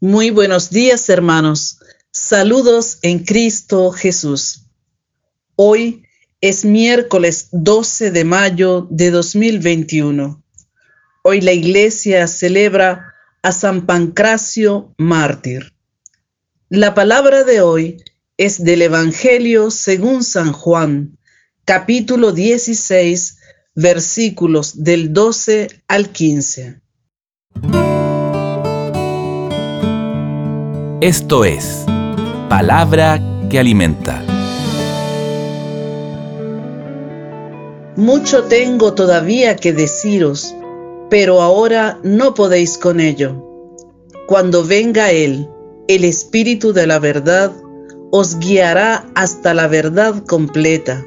Muy buenos días, hermanos. Saludos en Cristo Jesús. Hoy es miércoles 12 de mayo de 2021. Hoy la iglesia celebra a San Pancracio mártir. La palabra de hoy es del Evangelio según San Juan, capítulo 16, versículos del 12 al 15. Esto es Palabra que Alimenta. Mucho tengo todavía que deciros, pero ahora no podéis con ello. Cuando venga Él, el Espíritu de la verdad, os guiará hasta la verdad completa,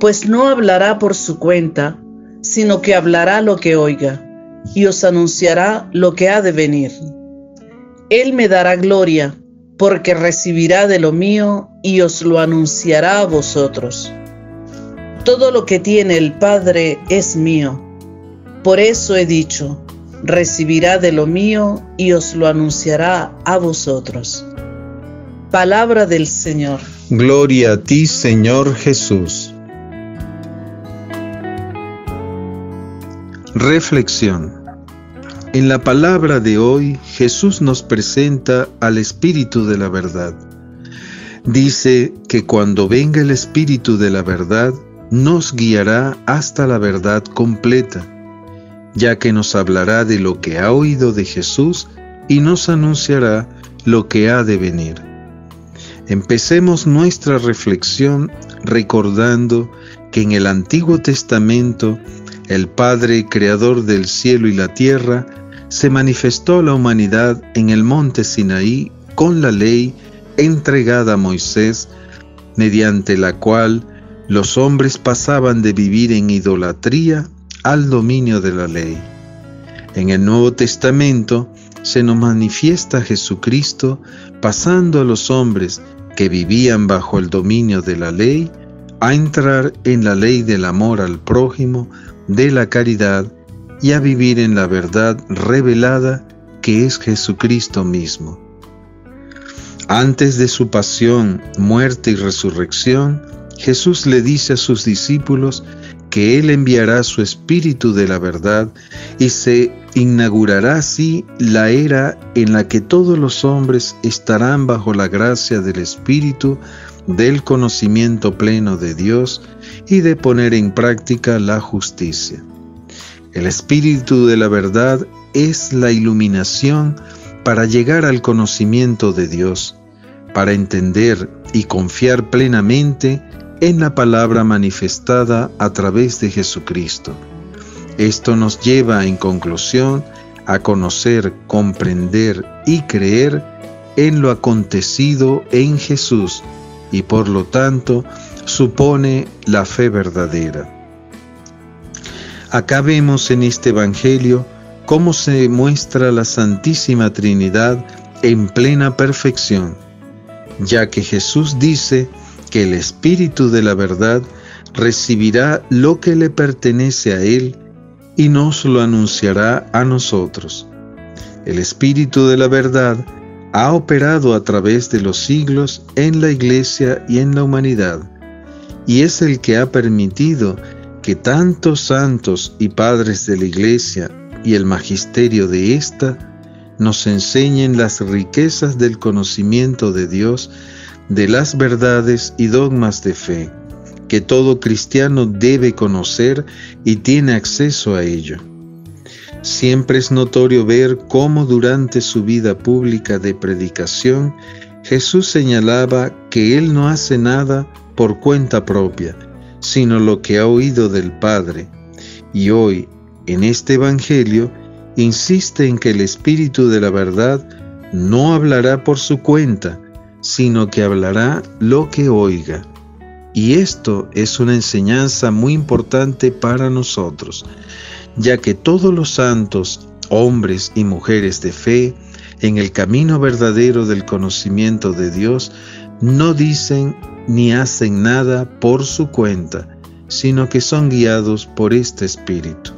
pues no hablará por su cuenta, sino que hablará lo que oiga, y os anunciará lo que ha de venir él me dará gloria, porque recibirá de lo mío y os lo anunciará a vosotros. Todo lo que tiene el Padre es mío. Por eso he dicho, recibirá de lo mío y os lo anunciará a vosotros. Palabra del Señor. Gloria a ti, Señor Jesús. Reflexión. En la palabra de hoy Jesús nos presenta al Espíritu de la verdad. Dice que cuando venga el Espíritu de la verdad, nos guiará hasta la verdad completa, ya que nos hablará de lo que ha oído de Jesús y nos anunciará lo que ha de venir. Empecemos nuestra reflexión recordando que en el Antiguo Testamento el Padre, Creador del cielo y la tierra, se manifestó la humanidad en el monte Sinaí con la ley entregada a Moisés, mediante la cual los hombres pasaban de vivir en idolatría al dominio de la ley. En el Nuevo Testamento se nos manifiesta Jesucristo pasando a los hombres que vivían bajo el dominio de la ley a entrar en la ley del amor al prójimo, de la caridad y a vivir en la verdad revelada que es Jesucristo mismo. Antes de su pasión, muerte y resurrección, Jesús le dice a sus discípulos que Él enviará su Espíritu de la verdad y se inaugurará así la era en la que todos los hombres estarán bajo la gracia del Espíritu del conocimiento pleno de Dios y de poner en práctica la justicia. El Espíritu de la verdad es la iluminación para llegar al conocimiento de Dios, para entender y confiar plenamente en la palabra manifestada a través de Jesucristo. Esto nos lleva en conclusión a conocer, comprender y creer en lo acontecido en Jesús y por lo tanto supone la fe verdadera. Acá vemos en este Evangelio cómo se muestra la Santísima Trinidad en plena perfección, ya que Jesús dice que el Espíritu de la verdad recibirá lo que le pertenece a Él y nos lo anunciará a nosotros. El Espíritu de la verdad ha operado a través de los siglos en la Iglesia y en la humanidad, y es el que ha permitido que tantos santos y padres de la Iglesia y el magisterio de ésta nos enseñen las riquezas del conocimiento de Dios, de las verdades y dogmas de fe, que todo cristiano debe conocer y tiene acceso a ello. Siempre es notorio ver cómo durante su vida pública de predicación Jesús señalaba que Él no hace nada por cuenta propia, sino lo que ha oído del Padre. Y hoy, en este Evangelio, insiste en que el Espíritu de la verdad no hablará por su cuenta, sino que hablará lo que oiga. Y esto es una enseñanza muy importante para nosotros, ya que todos los santos, hombres y mujeres de fe, en el camino verdadero del conocimiento de Dios, no dicen ni hacen nada por su cuenta, sino que son guiados por este Espíritu.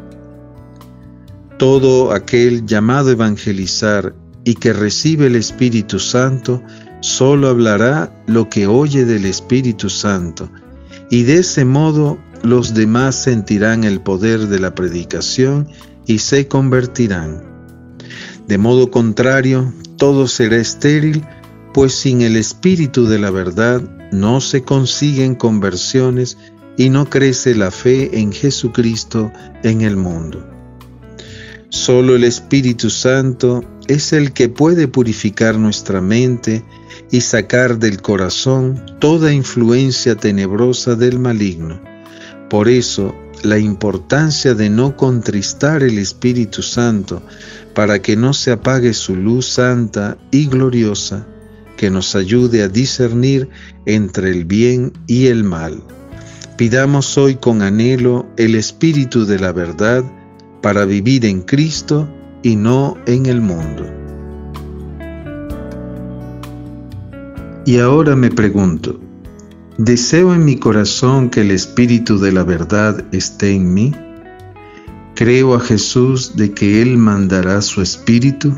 Todo aquel llamado a evangelizar y que recibe el Espíritu Santo, solo hablará lo que oye del Espíritu Santo, y de ese modo los demás sentirán el poder de la predicación y se convertirán. De modo contrario, todo será estéril, pues sin el Espíritu de la verdad no se consiguen conversiones y no crece la fe en Jesucristo en el mundo. Solo el Espíritu Santo es el que puede purificar nuestra mente y sacar del corazón toda influencia tenebrosa del maligno. Por eso, la importancia de no contristar el Espíritu Santo para que no se apague su luz santa y gloriosa que nos ayude a discernir entre el bien y el mal. Pidamos hoy con anhelo el Espíritu de la verdad para vivir en Cristo y no en el mundo. Y ahora me pregunto, ¿deseo en mi corazón que el Espíritu de la verdad esté en mí? ¿Creo a Jesús de que Él mandará su Espíritu?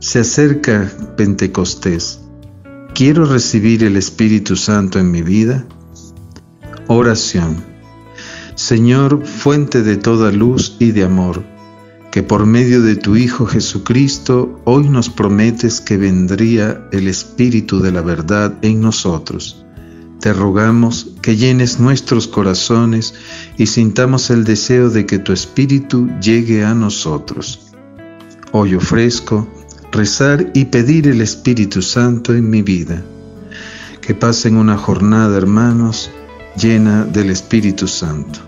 Se acerca Pentecostés. ¿Quiero recibir el Espíritu Santo en mi vida? Oración. Señor, fuente de toda luz y de amor, que por medio de tu Hijo Jesucristo hoy nos prometes que vendría el Espíritu de la verdad en nosotros. Te rogamos que llenes nuestros corazones y sintamos el deseo de que tu Espíritu llegue a nosotros. Hoy ofrezco rezar y pedir el Espíritu Santo en mi vida. Que pasen una jornada, hermanos, llena del Espíritu Santo.